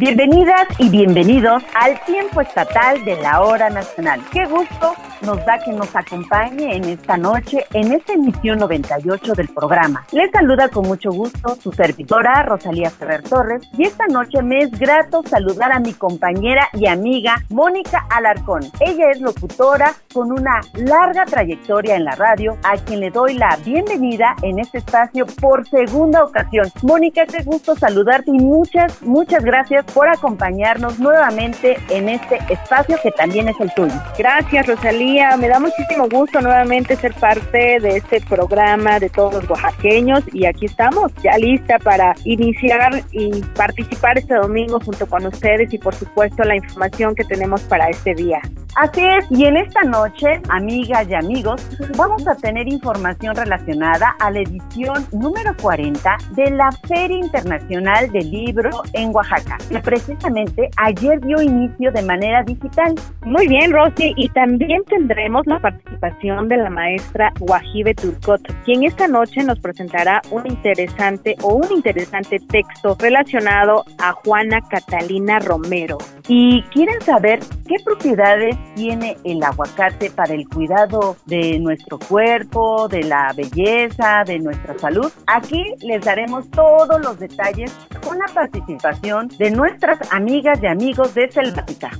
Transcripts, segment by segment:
Bienvenidas y bienvenidos al tiempo estatal de la hora nacional. Qué gusto nos da que nos acompañe en esta noche, en esta emisión 98 del programa. Les saluda con mucho gusto su servidora Rosalía Ferrer Torres y esta noche me es grato saludar a mi compañera y amiga Mónica Alarcón. Ella es locutora con una larga trayectoria en la radio, a quien le doy la bienvenida en este espacio por segunda ocasión. Mónica, qué gusto saludarte y muchas, muchas gracias por acompañarnos nuevamente en este espacio que también es el tuyo. Gracias, Rosalía me da muchísimo gusto nuevamente ser parte de este programa de todos los oaxaqueños y aquí estamos ya lista para iniciar y participar este domingo junto con ustedes y por supuesto la información que tenemos para este día. Así es, y en esta noche, amigas y amigos, vamos a tener información relacionada a la edición número 40 de la Feria Internacional del Libro en Oaxaca, que precisamente ayer dio inicio de manera digital. Muy bien, Rosy, y también tendremos la participación de la maestra Wajibe Turcot, quien esta noche nos presentará un interesante o un interesante texto relacionado a Juana Catalina Romero. ¿Y quieren saber qué propiedades tiene el aguacate para el cuidado de nuestro cuerpo, de la belleza, de nuestra salud? Aquí les daremos todos los detalles con la participación de nuestras amigas y amigos de Selvática.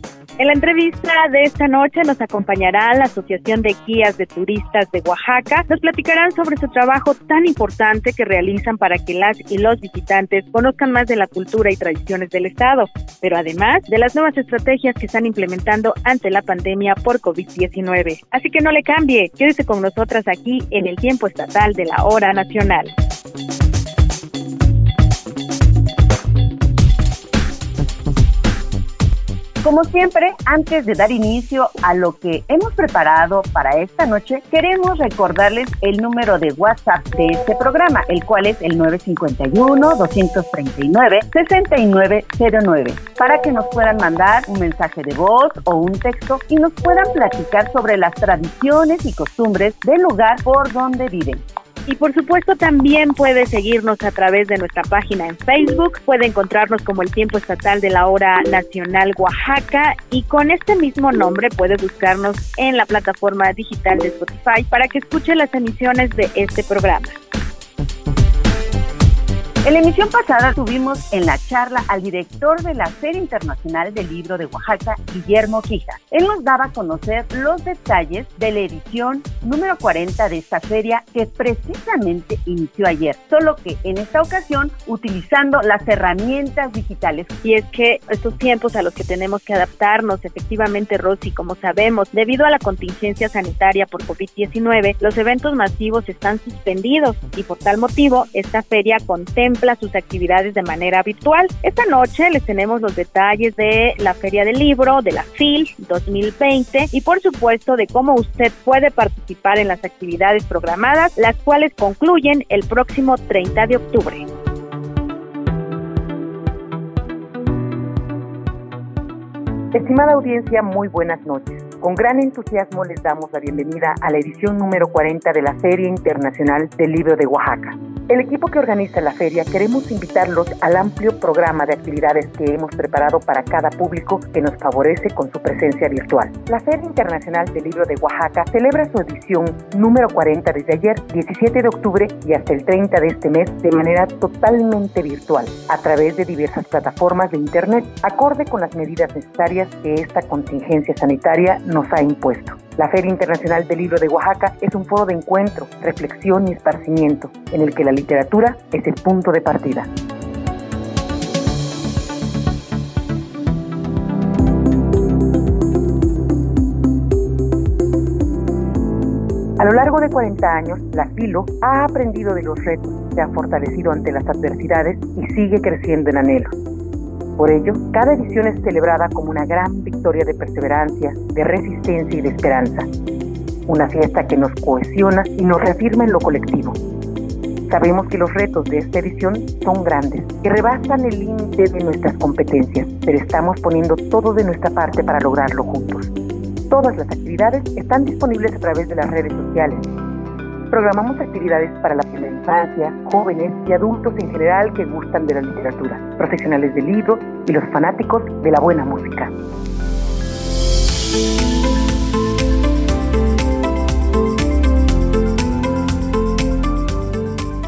En la entrevista de esta noche nos acompañará la Asociación de Guías de Turistas de Oaxaca. Nos platicarán sobre su trabajo tan importante que realizan para que las y los visitantes conozcan más de la cultura y tradiciones del Estado, pero además de las nuevas estrategias que están implementando ante la pandemia por COVID-19. Así que no le cambie, quédese con nosotras aquí en el tiempo estatal de la hora nacional. Como siempre, antes de dar inicio a lo que hemos preparado para esta noche, queremos recordarles el número de WhatsApp de este programa, el cual es el 951-239-6909, para que nos puedan mandar un mensaje de voz o un texto y nos puedan platicar sobre las tradiciones y costumbres del lugar por donde viven. Y por supuesto también puede seguirnos a través de nuestra página en Facebook, puede encontrarnos como el tiempo estatal de la hora nacional Oaxaca y con este mismo nombre puede buscarnos en la plataforma digital de Spotify para que escuche las emisiones de este programa. En la emisión pasada tuvimos en la charla al director de la Feria Internacional del Libro de Oaxaca, Guillermo Quija. Él nos daba a conocer los detalles de la edición número 40 de esta feria que precisamente inició ayer, solo que en esta ocasión utilizando las herramientas digitales. Y es que estos tiempos a los que tenemos que adaptarnos, efectivamente, Rosy, como sabemos, debido a la contingencia sanitaria por COVID-19, los eventos masivos están suspendidos y por tal motivo esta feria contempla sus actividades de manera virtual. Esta noche les tenemos los detalles de la Feria del Libro, de la FIL 2020 y por supuesto de cómo usted puede participar en las actividades programadas, las cuales concluyen el próximo 30 de octubre. Estimada audiencia, muy buenas noches. Con gran entusiasmo les damos la bienvenida a la edición número 40 de la Feria Internacional del Libro de Oaxaca. El equipo que organiza la feria queremos invitarlos al amplio programa de actividades que hemos preparado para cada público que nos favorece con su presencia virtual. La Feria Internacional del Libro de Oaxaca celebra su edición número 40 desde ayer, 17 de octubre y hasta el 30 de este mes de manera totalmente virtual, a través de diversas plataformas de Internet, acorde con las medidas necesarias que esta contingencia sanitaria nos ha impuesto. La Feria Internacional del Libro de Oaxaca es un foro de encuentro, reflexión y esparcimiento, en el que la literatura es el punto de partida. A lo largo de 40 años, la FILO ha aprendido de los retos, se ha fortalecido ante las adversidades y sigue creciendo en anhelos. Por ello, cada edición es celebrada como una gran victoria de perseverancia, de resistencia y de esperanza. Una fiesta que nos cohesiona y nos reafirma en lo colectivo. Sabemos que los retos de esta edición son grandes, que rebasan el límite de nuestras competencias, pero estamos poniendo todo de nuestra parte para lograrlo juntos. Todas las actividades están disponibles a través de las redes sociales Programamos actividades para la primera infancia, jóvenes y adultos en general que gustan de la literatura, profesionales del libro y los fanáticos de la buena música.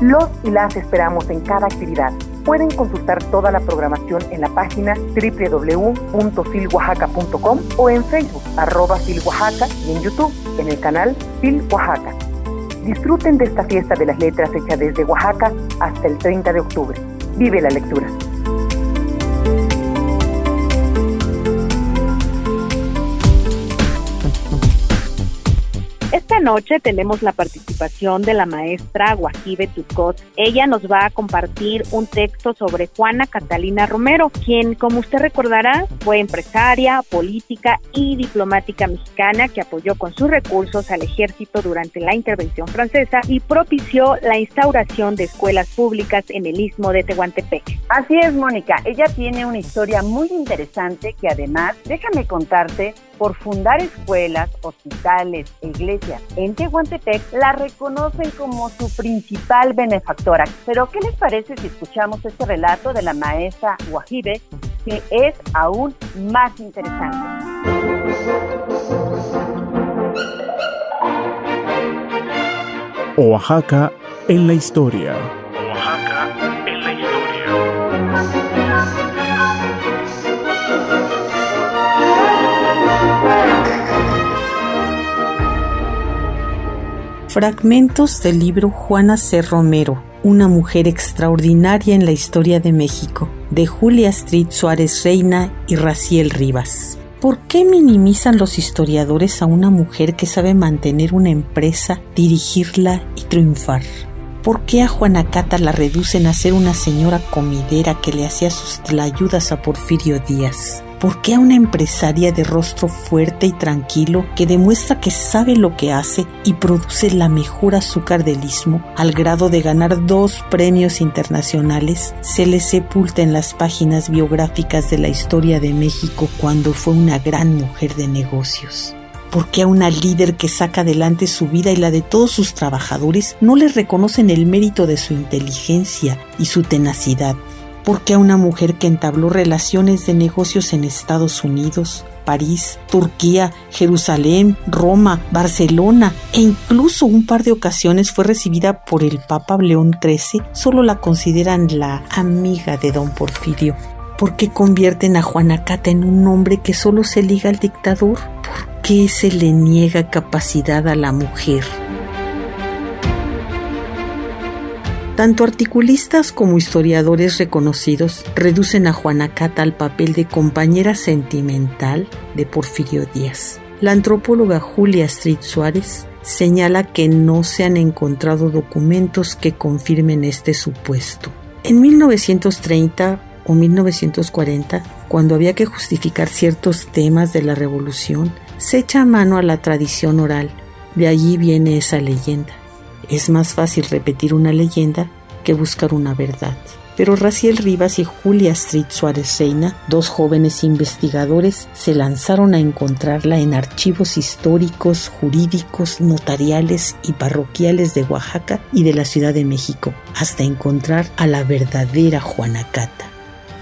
Los y las esperamos en cada actividad. Pueden consultar toda la programación en la página www.filoaxaca.com o en Facebook, arroba Oaxaca y en YouTube, en el canal Fil Oaxaca. Disfruten de esta fiesta de las letras hecha desde Oaxaca hasta el 30 de octubre. Vive la lectura. Noche tenemos la participación de la maestra Guajibe Tucot. Ella nos va a compartir un texto sobre Juana Catalina Romero, quien, como usted recordará, fue empresaria, política y diplomática mexicana que apoyó con sus recursos al ejército durante la intervención francesa y propició la instauración de escuelas públicas en el istmo de Tehuantepec. Así es, Mónica. Ella tiene una historia muy interesante que además, déjame contarte, por fundar escuelas, hospitales e iglesias en Tehuantepec, la reconocen como su principal benefactora. Pero, ¿qué les parece si escuchamos este relato de la maestra Guajibe, que es aún más interesante? Oaxaca en la historia. Fragmentos del libro Juana C. Romero, una mujer extraordinaria en la historia de México, de Julia Street Suárez Reina y Raciel Rivas. ¿Por qué minimizan los historiadores a una mujer que sabe mantener una empresa, dirigirla y triunfar? ¿Por qué a Juana Cata la reducen a ser una señora comidera que le hacía sus ayudas a Porfirio Díaz? ¿Por qué a una empresaria de rostro fuerte y tranquilo que demuestra que sabe lo que hace y produce la mejor azúcar del istmo al grado de ganar dos premios internacionales se le sepulta en las páginas biográficas de la historia de México cuando fue una gran mujer de negocios? ¿Por qué a una líder que saca adelante su vida y la de todos sus trabajadores no le reconocen el mérito de su inteligencia y su tenacidad? ¿Por qué a una mujer que entabló relaciones de negocios en Estados Unidos, París, Turquía, Jerusalén, Roma, Barcelona e incluso un par de ocasiones fue recibida por el Papa León XIII, solo la consideran la amiga de don Porfirio. ¿Por qué convierten a Juana Cata en un hombre que solo se liga al dictador? ¿Por qué se le niega capacidad a la mujer? Tanto articulistas como historiadores reconocidos reducen a Juana Cata al papel de compañera sentimental de Porfirio Díaz. La antropóloga Julia Street Suárez señala que no se han encontrado documentos que confirmen este supuesto. En 1930 o 1940, cuando había que justificar ciertos temas de la revolución, se echa mano a la tradición oral. De allí viene esa leyenda. Es más fácil repetir una leyenda que buscar una verdad. Pero Raciel Rivas y Julia Street Suárez Reina, dos jóvenes investigadores, se lanzaron a encontrarla en archivos históricos, jurídicos, notariales y parroquiales de Oaxaca y de la Ciudad de México, hasta encontrar a la verdadera Juanacata.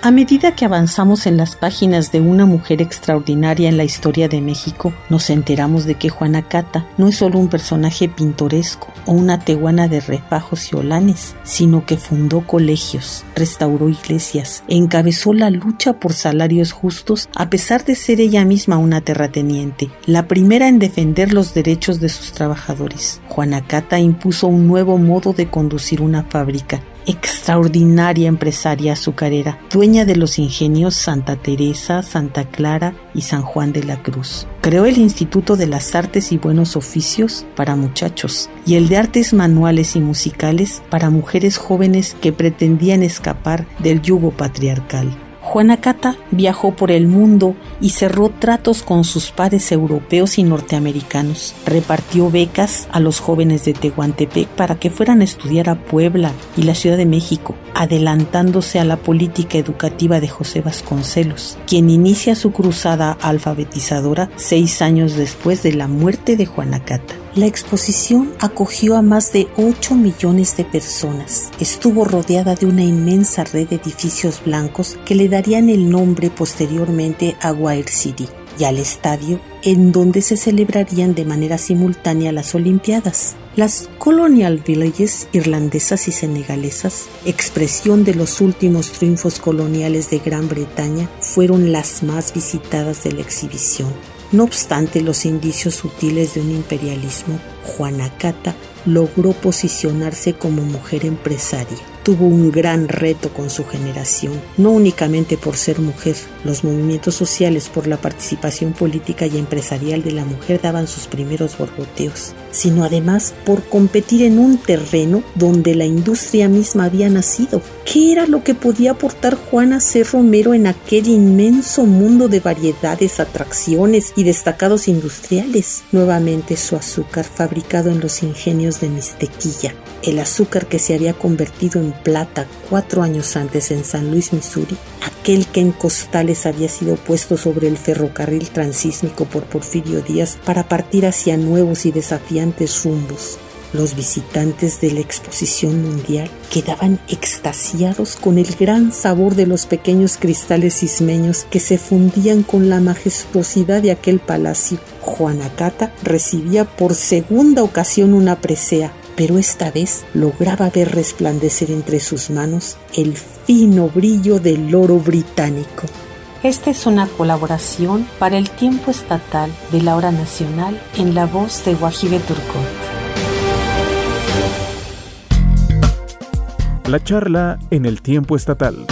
A medida que avanzamos en las páginas de una mujer extraordinaria en la historia de México, nos enteramos de que Juana Cata no es solo un personaje pintoresco o una tehuana de refajos y olanes, sino que fundó colegios, restauró iglesias, encabezó la lucha por salarios justos a pesar de ser ella misma una terrateniente, la primera en defender los derechos de sus trabajadores. Juana Cata impuso un nuevo modo de conducir una fábrica extraordinaria empresaria azucarera, dueña de los ingenios Santa Teresa, Santa Clara y San Juan de la Cruz. Creó el Instituto de las Artes y Buenos Oficios para muchachos y el de Artes Manuales y Musicales para mujeres jóvenes que pretendían escapar del yugo patriarcal. Juana Cata viajó por el mundo y cerró tratos con sus pares europeos y norteamericanos. Repartió becas a los jóvenes de Tehuantepec para que fueran a estudiar a Puebla y la Ciudad de México, adelantándose a la política educativa de José Vasconcelos, quien inicia su cruzada alfabetizadora seis años después de la muerte de Juana Cata. La exposición acogió a más de 8 millones de personas. Estuvo rodeada de una inmensa red de edificios blancos que le darían el nombre posteriormente a Wire City y al estadio en donde se celebrarían de manera simultánea las Olimpiadas. Las Colonial Villages irlandesas y senegalesas, expresión de los últimos triunfos coloniales de Gran Bretaña, fueron las más visitadas de la exhibición. No obstante los indicios sutiles de un imperialismo, Juana Cata logró posicionarse como mujer empresaria tuvo un gran reto con su generación, no únicamente por ser mujer. Los movimientos sociales por la participación política y empresarial de la mujer daban sus primeros borboteos, sino además por competir en un terreno donde la industria misma había nacido. ¿Qué era lo que podía aportar Juana C. Romero en aquel inmenso mundo de variedades, atracciones y destacados industriales? Nuevamente su azúcar fabricado en los ingenios de Mistequilla, el azúcar que se había convertido en plata cuatro años antes en San Luis, Missouri, aquel que en costales había sido puesto sobre el ferrocarril transísmico por Porfirio Díaz para partir hacia nuevos y desafiantes rumbos. Los visitantes de la exposición mundial quedaban extasiados con el gran sabor de los pequeños cristales ismeños que se fundían con la majestuosidad de aquel palacio. Juanacata recibía por segunda ocasión una presea, pero esta vez lograba ver resplandecer entre sus manos el fino brillo del oro británico. Esta es una colaboración para el tiempo estatal de la hora nacional en la voz de Guajibe Turcot. La charla en el tiempo estatal.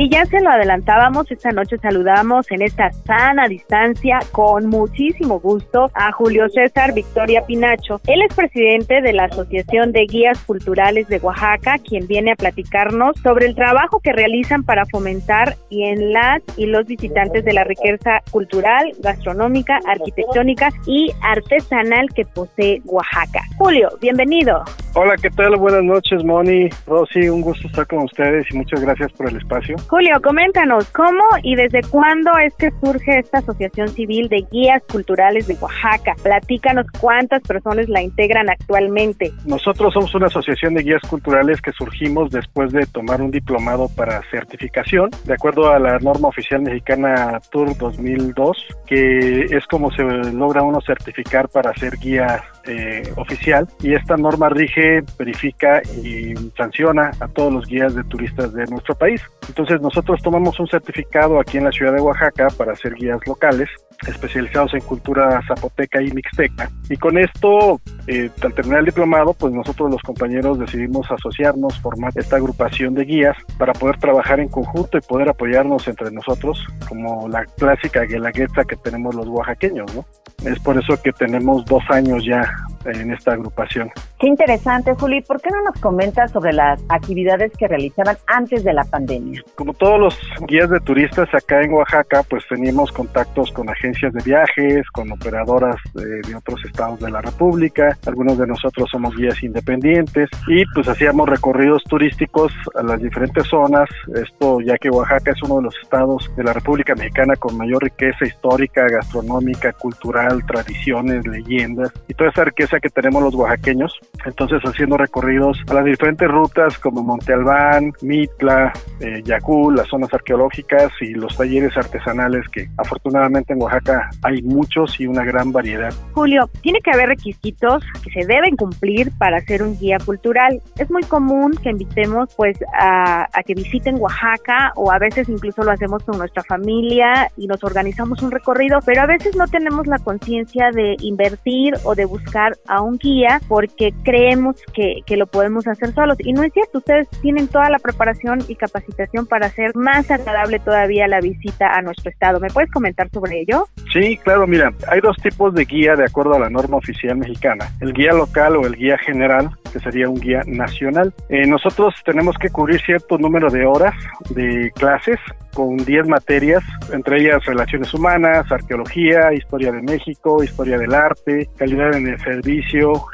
Y ya se lo adelantábamos, esta noche saludamos en esta sana distancia con muchísimo gusto a Julio César Victoria Pinacho. Él es presidente de la Asociación de Guías Culturales de Oaxaca, quien viene a platicarnos sobre el trabajo que realizan para fomentar y en las y los visitantes de la riqueza cultural, gastronómica, arquitectónica y artesanal que posee Oaxaca. Julio, bienvenido. Hola, ¿qué tal? Buenas noches, Moni, Rosy, un gusto estar con ustedes y muchas gracias por el espacio. Julio, coméntanos, ¿cómo y desde cuándo es que surge esta Asociación Civil de Guías Culturales de Oaxaca? Platícanos cuántas personas la integran actualmente. Nosotros somos una asociación de guías culturales que surgimos después de tomar un diplomado para certificación, de acuerdo a la norma oficial mexicana Tour 2002, que es como se logra uno certificar para ser guía eh, oficial y esta norma rige, verifica y sanciona a todos los guías de turistas de nuestro país. Entonces nosotros tomamos un certificado aquí en la ciudad de Oaxaca para ser guías locales especializados en cultura zapoteca y mixteca. Y con esto, eh, al terminar el diplomado, pues nosotros los compañeros decidimos asociarnos, formar esta agrupación de guías para poder trabajar en conjunto y poder apoyarnos entre nosotros, como la clásica guelaguetza que tenemos los oaxaqueños, ¿no? Es por eso que tenemos dos años ya en esta agrupación. Qué interesante, Juli. ¿Por qué no nos comentas sobre las actividades que realizaban antes de la pandemia? Como todos los guías de turistas acá en Oaxaca, pues teníamos contactos con agencias de viajes, con operadoras de, de otros estados de la República. Algunos de nosotros somos guías independientes y pues hacíamos recorridos turísticos a las diferentes zonas. Esto ya que Oaxaca es uno de los estados de la República Mexicana con mayor riqueza histórica, gastronómica, cultural, tradiciones, leyendas y toda esa riqueza que tenemos los oaxaqueños. Entonces haciendo recorridos a las diferentes rutas como Monte Albán, Mitla, eh, las zonas arqueológicas y los talleres artesanales que afortunadamente en Oaxaca hay muchos y una gran variedad. Julio, tiene que haber requisitos que se deben cumplir para ser un guía cultural. Es muy común que invitemos pues a, a que visiten Oaxaca o a veces incluso lo hacemos con nuestra familia y nos organizamos un recorrido, pero a veces no tenemos la conciencia de invertir o de buscar a un guía porque creemos que, que lo podemos hacer solos. Y no es cierto, ustedes tienen toda la preparación y capacitación para hacer más agradable todavía la visita a nuestro estado. ¿Me puedes comentar sobre ello? Sí, claro, mira, hay dos tipos de guía de acuerdo a la norma oficial mexicana, el guía local o el guía general, que sería un guía nacional. Eh, nosotros tenemos que cubrir cierto número de horas de clases con 10 materias, entre ellas relaciones humanas, arqueología, historia de México, historia del arte, calidad en el servicio,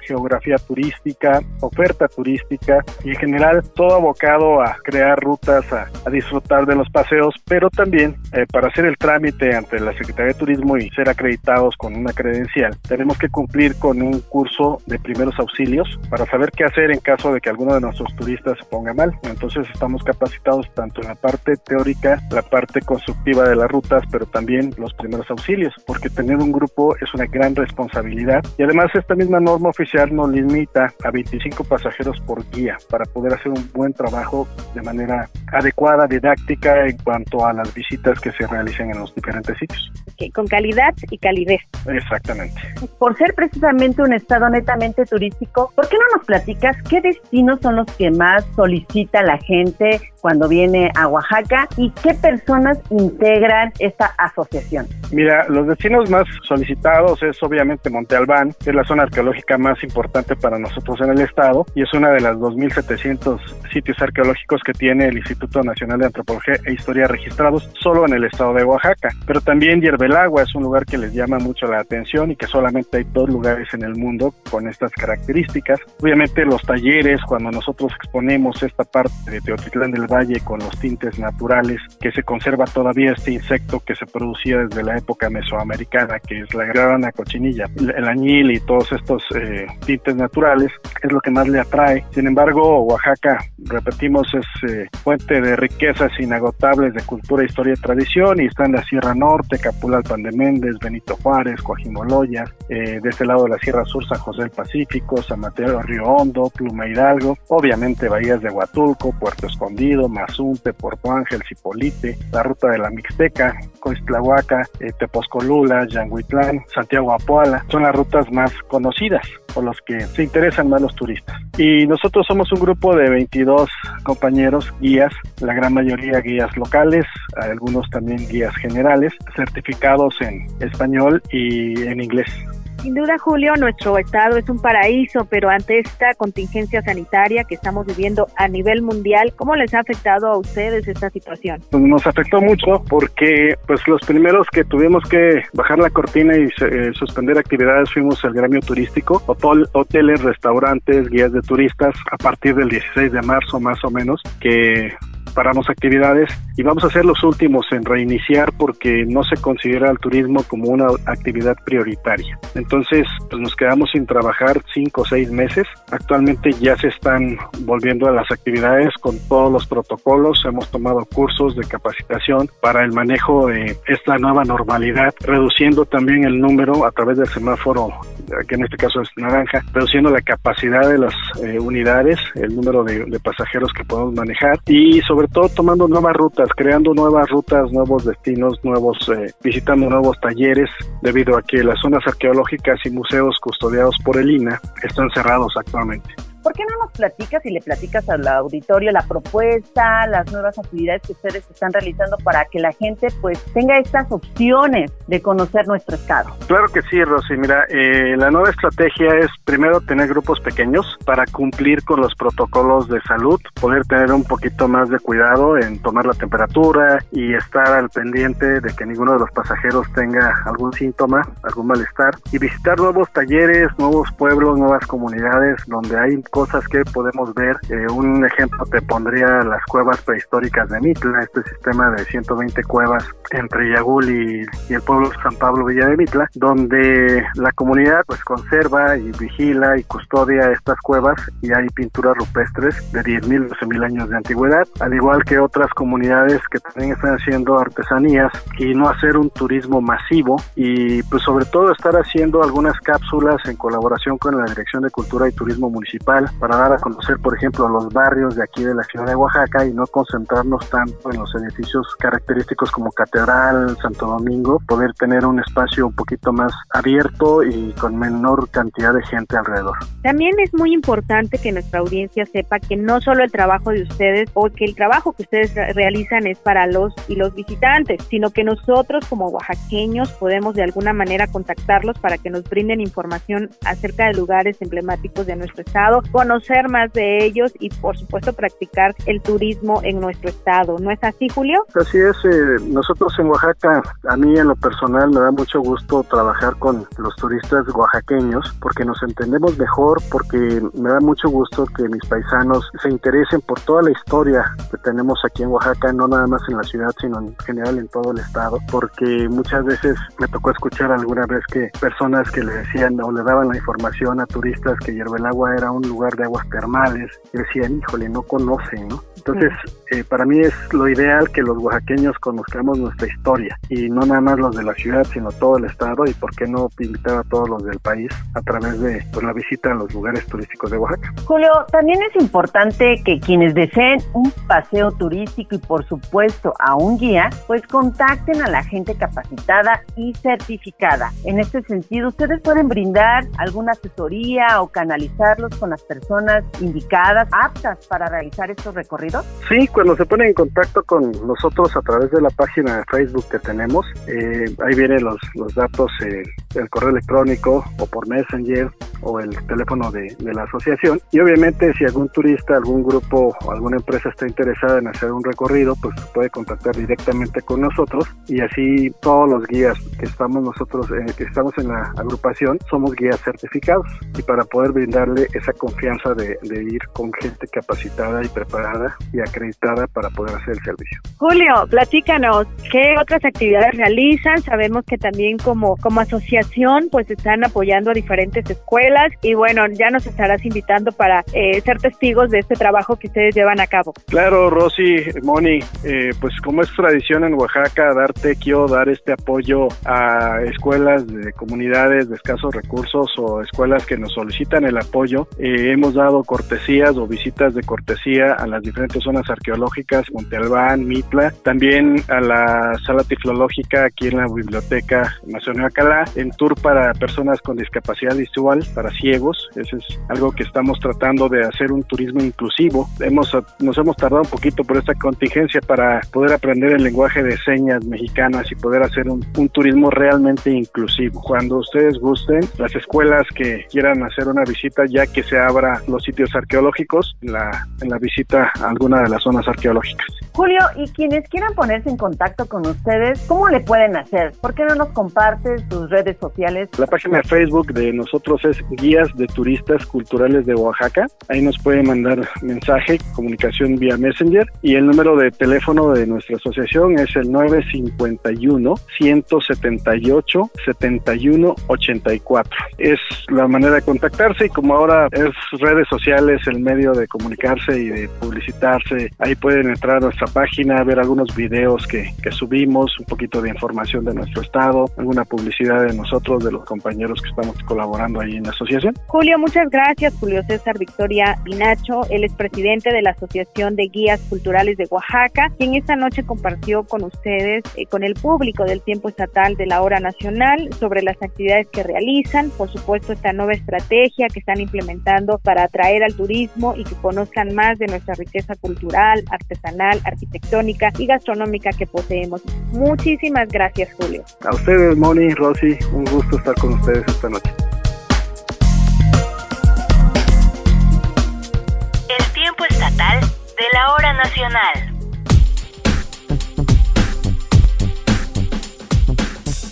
geografía turística, oferta turística y en general todo abocado a crear rutas, a, disfrutar de los paseos, pero también eh, para hacer el trámite ante la Secretaría de Turismo y ser acreditados con una credencial, tenemos que cumplir con un curso de primeros auxilios para saber qué hacer en caso de que alguno de nuestros turistas se ponga mal. Entonces estamos capacitados tanto en la parte teórica, la parte constructiva de las rutas, pero también los primeros auxilios, porque tener un grupo es una gran responsabilidad y además esta misma norma oficial nos limita a 25 pasajeros por guía para poder hacer un buen trabajo de manera adecuada, didáctica en cuanto a las visitas que se realicen en los diferentes sitios. con calidad y calidez. Exactamente. Por ser precisamente un estado netamente turístico, ¿por qué no nos platicas qué destinos son los que más solicita la gente cuando viene a Oaxaca y qué personas integran esta asociación? Mira, los destinos más solicitados es obviamente Monte Albán, que es la zona arqueológica más importante para nosotros en el estado y es una de las 2.700 sitios arqueológicos que tiene el Instituto Nacional de Antropología e Historia registrados solo en el estado de Oaxaca. Pero también Yerbelagua es un lugar que les llama mucho la atención y que solamente hay dos lugares en el mundo con estas características. Obviamente los talleres, cuando nosotros exponemos esta parte de Teotitlán del Valle con los tintes naturales, que se conserva todavía este insecto que se producía desde la época mesoamericana, que es la grana cochinilla, el añil y todos estos eh, tintes naturales, es lo que más le atrae. Sin embargo, Oaxaca, repetimos, es eh, fuente de riquezas inagotables de cultura, historia y tradición y está en la Sierra Norte, Capulalpan de Méndez, Benito Juárez, Coajimoloya, eh, de este lado de la Sierra Sur, San José del Pacífico, San Mateo, Río Hondo, Pluma Hidalgo, obviamente bahías de Huatulco, Puerto Escondido, Mazunte, Puerto Ángel, Cipolite, la ruta de la Mixteca, Coistlahuaca, eh, Tepozcolula, Yanguitlán, Santiago Apuala, son las rutas más conocidas o los que se interesan más los turistas. Y nosotros somos un grupo de 22 compañeros guías, la gran mayoría guías locales, algunos también guías generales, certificados en español y en inglés. Sin duda, Julio, nuestro estado es un paraíso, pero ante esta contingencia sanitaria que estamos viviendo a nivel mundial, ¿cómo les ha afectado a ustedes esta situación? Pues nos afectó mucho porque pues los primeros que tuvimos que bajar la cortina y eh, suspender actividades fuimos el gremio turístico, hoteles, restaurantes, guías de turistas a partir del 16 de marzo más o menos, que paramos actividades y vamos a ser los últimos en reiniciar porque no se considera el turismo como una actividad prioritaria. Entonces, pues nos quedamos sin trabajar cinco o seis meses. Actualmente ya se están volviendo a las actividades con todos los protocolos. Hemos tomado cursos de capacitación para el manejo de esta nueva normalidad, reduciendo también el número a través del semáforo, que en este caso es naranja, reduciendo la capacidad de las eh, unidades, el número de, pasajeros que podemos manejar y sobre todo tomando nuevas rutas, creando nuevas rutas, nuevos destinos, nuevos, eh, visitando nuevos talleres, debido a que las zonas arqueológicas y museos custodiados por el INA están cerrados actualmente. ¿Por qué no nos platicas y le platicas al auditorio la propuesta, las nuevas actividades que ustedes están realizando para que la gente pues tenga estas opciones de conocer nuestro estado? Claro que sí, Rosy. Mira, eh, la nueva estrategia es primero tener grupos pequeños para cumplir con los protocolos de salud, poder tener un poquito más de cuidado en tomar la temperatura y estar al pendiente de que ninguno de los pasajeros tenga algún síntoma, algún malestar y visitar nuevos talleres, nuevos pueblos, nuevas comunidades donde hay cosas que podemos ver. Eh, un ejemplo te pondría las cuevas prehistóricas de Mitla, este sistema de 120 cuevas entre Yagul y, el pueblo San Pablo Villa de Mitla, donde la comunidad pues conserva y vigila y custodia estas cuevas y hay pinturas rupestres de 10.000, 12.000 años de antigüedad, al igual que otras comunidades que también están haciendo artesanías y no hacer un turismo masivo y pues sobre todo estar haciendo algunas cápsulas en colaboración con la Dirección de Cultura y Turismo Municipal para dar a conocer, por ejemplo, los barrios de aquí de la ciudad de Oaxaca y no concentrarnos tanto en los edificios característicos como Catedral, Santo Domingo, poder tener un espacio un poquito más abierto y con menor cantidad de gente alrededor. También es muy importante que nuestra audiencia sepa que no solo el trabajo de ustedes o que el trabajo que ustedes realizan es para los y los visitantes, sino que nosotros como oaxaqueños podemos de alguna manera contactarlos para que nos brinden información acerca de lugares emblemáticos de nuestro estado, conocer más de ellos y por supuesto practicar el turismo en nuestro estado. ¿No es así, Julio? Así es, eh, nosotros en Oaxaca, a mí en lo personal me da mucho gusto trabajar con los turistas oaxaqueños porque nos entendemos mejor, porque me da mucho gusto que mis paisanos se interesen por toda la historia que tenemos aquí en Oaxaca, no nada más en la ciudad, sino en general en todo el estado, porque muchas veces me tocó escuchar alguna vez que personas que le decían o le daban la información a turistas que el Agua era un lugar de aguas termales y decían, híjole, no conocen, ¿no? Entonces, eh, para mí es lo ideal que los oaxaqueños conozcamos nuestra historia y no nada más los de la ciudad, sino todo el estado y por qué no invitar a todos los del país a través de pues, la visita a los lugares turísticos de Oaxaca. Julio, también es importante que quienes deseen un paseo turístico y por supuesto a un guía, pues contacten a la gente capacitada y certificada. En este sentido, ustedes pueden brindar alguna asesoría o canalizarlos con las personas indicadas, aptas para realizar estos recorridos. Sí, cuando se ponen en contacto con nosotros a través de la página de Facebook que tenemos, eh, ahí vienen los, los datos, eh, el correo electrónico o por Messenger o el teléfono de, de, la asociación. Y obviamente si algún turista, algún grupo o alguna empresa está interesada en hacer un recorrido, pues puede contactar directamente con nosotros y así todos los guías que estamos nosotros, eh, que estamos en la agrupación, somos guías certificados y para poder brindarle esa confianza de, de ir con gente capacitada y preparada y acreditada para poder hacer el servicio. Julio, platícanos, ¿qué otras actividades realizan? Sabemos que también como, como asociación pues están apoyando a diferentes escuelas y bueno, ya nos estarás invitando para eh, ser testigos de este trabajo que ustedes llevan a cabo. Claro, Rosy, Moni, eh, pues como es tradición en Oaxaca dar tequio, dar este apoyo a escuelas de comunidades de escasos recursos o escuelas que nos solicitan el apoyo, eh, hemos dado cortesías o visitas de cortesía a las diferentes zonas arqueológicas, Monte Albán, Mitla, también a la sala tiflológica aquí en la Biblioteca Nacional Acalá, en tour para personas con discapacidad visual, para ciegos, eso es algo que estamos tratando de hacer un turismo inclusivo. Hemos, nos hemos tardado un poquito por esta contingencia para poder aprender el lenguaje de señas mexicanas y poder hacer un, un turismo realmente inclusivo. Cuando ustedes gusten, las escuelas que quieran hacer una visita, ya que se abra los sitios arqueológicos, la, en la visita a alguna de las zonas arqueológicas. Julio, y quienes quieran ponerse en contacto con ustedes, ¿cómo le pueden hacer? ¿Por qué no nos compartes tus redes sociales? La página de Facebook de nosotros es Guías de Turistas Culturales de Oaxaca. Ahí nos pueden mandar mensaje, comunicación vía Messenger y el número de teléfono de nuestra asociación es el 951 178 71 84. Es la manera de contactarse y como ahora es redes sociales el medio de comunicarse y de publicitarse, ahí pueden entrar a nuestra página, ver algunos videos que, subimos, un poquito de información de nuestro estado, alguna publicidad de nosotros, de los compañeros que estamos colaborando ahí en la asociación. Julio, muchas gracias. Julio César Victoria Pinacho, él es presidente de la Asociación de Guías Culturales de Oaxaca, quien esta noche compartió con ustedes, eh, con el público del tiempo estatal de la hora nacional, sobre las actividades que realizan, por supuesto esta nueva estrategia que están implementando para atraer al turismo y que conozcan más de nuestra riqueza cultural, artesanal, arquitectónica y gastronómica que poseemos. Muchísimas gracias, Julio. A ustedes, Moni, Rosy, un gusto estar con ustedes esta noche. El tiempo estatal de la hora nacional.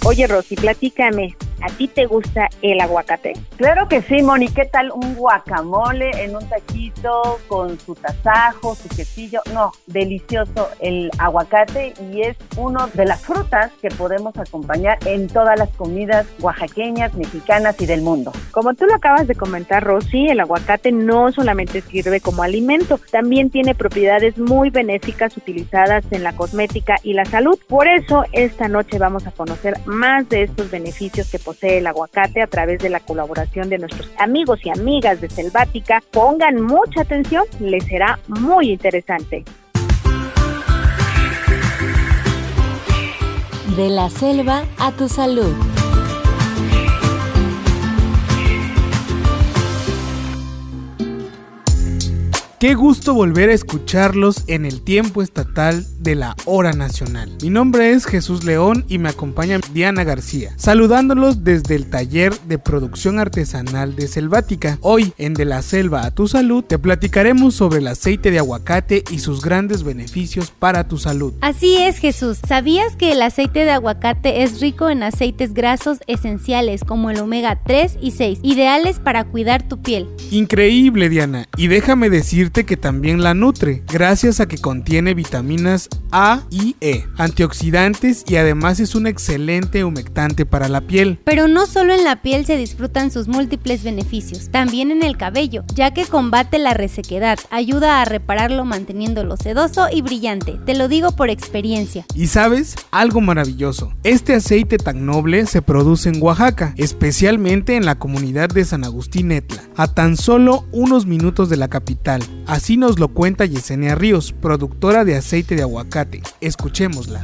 Oye, Rosy, platícame, ¿A ti te gusta el aguacate? Claro que sí, Moni. ¿Qué tal un guacamole en un taquito con su tasajo, su quesillo? No, delicioso el aguacate y es uno de las frutas que podemos acompañar en todas las comidas oaxaqueñas, mexicanas y del mundo. Como tú lo acabas de comentar, Rosy, el aguacate no solamente sirve como alimento, también tiene propiedades muy benéficas utilizadas en la cosmética y la salud. Por eso, esta noche vamos a conocer más de estos beneficios que podemos el aguacate a través de la colaboración de nuestros amigos y amigas de Selvática. Pongan mucha atención, les será muy interesante. De la selva a tu salud. Qué gusto volver a escucharlos en el tiempo estatal de la hora nacional. Mi nombre es Jesús León y me acompaña Diana García, saludándolos desde el taller de producción artesanal de Selvática. Hoy en De la Selva a tu Salud te platicaremos sobre el aceite de aguacate y sus grandes beneficios para tu salud. Así es Jesús, ¿sabías que el aceite de aguacate es rico en aceites grasos esenciales como el omega 3 y 6, ideales para cuidar tu piel? Increíble Diana, y déjame decirte que también la nutre, gracias a que contiene vitaminas A y E, antioxidantes y además es un excelente humectante para la piel. Pero no solo en la piel se disfrutan sus múltiples beneficios, también en el cabello, ya que combate la resequedad, ayuda a repararlo manteniéndolo sedoso y brillante, te lo digo por experiencia. Y sabes, algo maravilloso, este aceite tan noble se produce en Oaxaca, especialmente en la comunidad de San Agustín Etla, a tan solo unos minutos de la capital. Así nos lo cuenta Yesenia Ríos, productora de aceite de aguacate. Escuchémosla.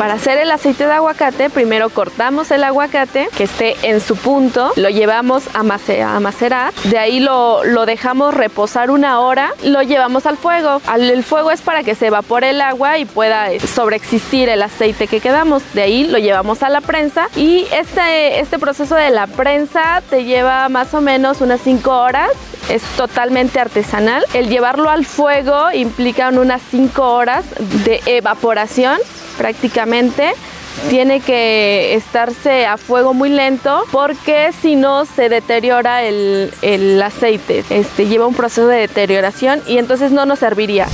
Para hacer el aceite de aguacate, primero cortamos el aguacate que esté en su punto, lo llevamos a, macerar, de ahí lo, dejamos reposar una hora, lo llevamos al fuego. el fuego es para que se evapore el agua y pueda eh, sobreexistir el aceite que quedamos. De ahí lo llevamos a la prensa y este, este proceso de la prensa te lleva más o menos unas 5 horas es totalmente artesanal. El llevarlo al fuego implica unas 5 horas de evaporación prácticamente tiene que estarse a fuego muy lento porque si no se deteriora el, el, aceite. Este, lleva un proceso de deterioración y entonces no nos serviría.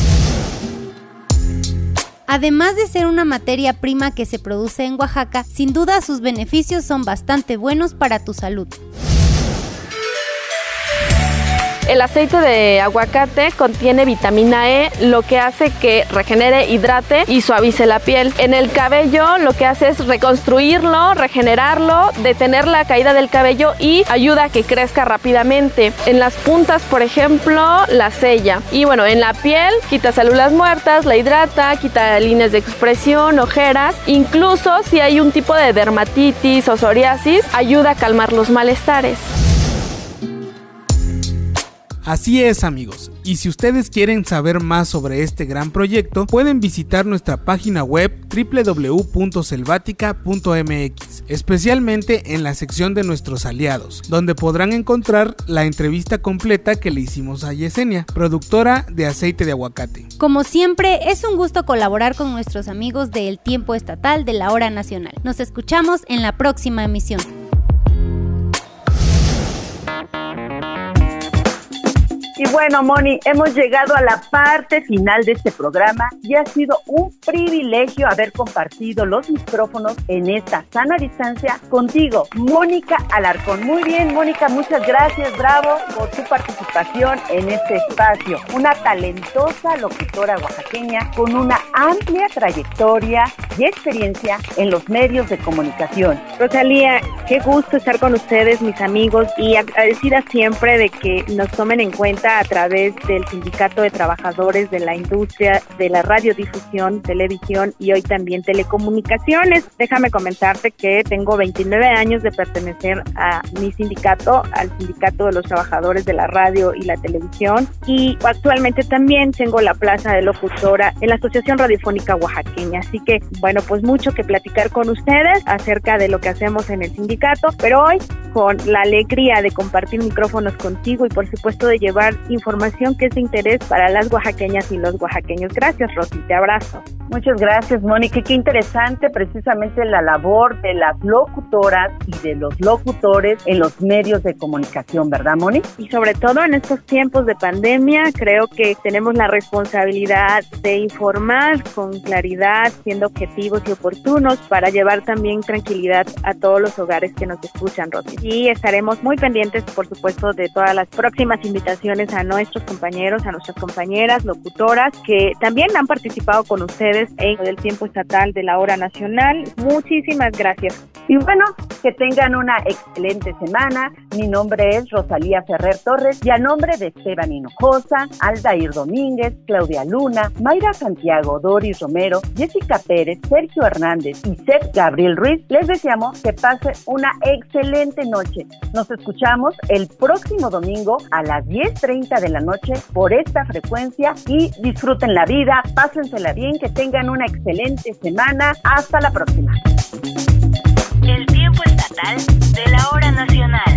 Además de ser una materia prima que se produce en Oaxaca, sin duda sus beneficios son bastante buenos para tu salud. El aceite de aguacate contiene vitamina E, lo que hace que regenere, hidrate y suavice la piel. En el cabello lo que hace es reconstruirlo, regenerarlo, detener la caída del cabello y ayuda a que crezca rápidamente. En las puntas, por ejemplo, la sella. Y bueno, en la piel quita células muertas, la hidrata, quita líneas de expresión, ojeras. Incluso si hay un tipo de dermatitis o psoriasis, ayuda a calmar los malestares. Así es amigos, y si ustedes quieren saber más sobre este gran proyecto, pueden visitar nuestra página web www.selvatica.mx, especialmente en la sección de nuestros aliados, donde podrán encontrar la entrevista completa que le hicimos a Yesenia, productora de aceite de aguacate. Como siempre, es un gusto colaborar con nuestros amigos del Tiempo Estatal de la Hora Nacional. Nos escuchamos en la próxima emisión. Y bueno, Moni, hemos llegado a la parte final de este programa y ha sido un privilegio haber compartido los micrófonos en esta sana distancia contigo, Mónica Alarcón. Muy bien, Mónica, muchas gracias, bravo, por tu participación en este espacio. Una talentosa locutora oaxaqueña con una amplia trayectoria y experiencia en los medios de comunicación. Rosalía, qué gusto estar con ustedes, mis amigos, y agradecida siempre de que nos tomen en cuenta a través del Sindicato de Trabajadores de la Industria de la Radiodifusión, Televisión y hoy también Telecomunicaciones. Déjame comentarte que tengo 29 años de pertenecer a mi sindicato, al Sindicato de los Trabajadores de la Radio y la Televisión y actualmente también tengo la plaza de locutora en la Asociación Radiofónica Oaxaqueña. Así que, bueno, pues mucho que platicar con ustedes acerca de lo que hacemos en el sindicato, pero hoy con la alegría de compartir micrófonos contigo y por supuesto de llevar información que es de interés para las oaxaqueñas y los oaxaqueños. Gracias, Rosy, te abrazo. Muchas gracias, Mónica. Qué interesante precisamente la labor de las locutoras y de los locutores en los medios de comunicación, ¿verdad, Moni? Y sobre todo en estos tiempos de pandemia, creo que tenemos la responsabilidad de informar con claridad, siendo objetivos y oportunos para llevar también tranquilidad a todos los hogares que nos escuchan, Rosy. Y estaremos muy pendientes, por supuesto, de todas las próximas invitaciones a nuestros compañeros, a nuestras compañeras, locutoras, que también han participado con ustedes en el tiempo estatal de la hora nacional. Muchísimas gracias. Y bueno, que tengan una excelente semana. Mi nombre es Rosalía Ferrer Torres y a nombre de Esteban Hinojosa, Aldair Domínguez, Claudia Luna, Mayra Santiago, Doris Romero, Jessica Pérez, Sergio Hernández y Seth Gabriel Ruiz, les deseamos que pase una excelente noche. Nos escuchamos el próximo domingo a las 10.30 de la noche por esta frecuencia y disfruten la vida, pásensela bien, que tengan una excelente semana. Hasta la próxima. El tiempo estatal de la hora nacional.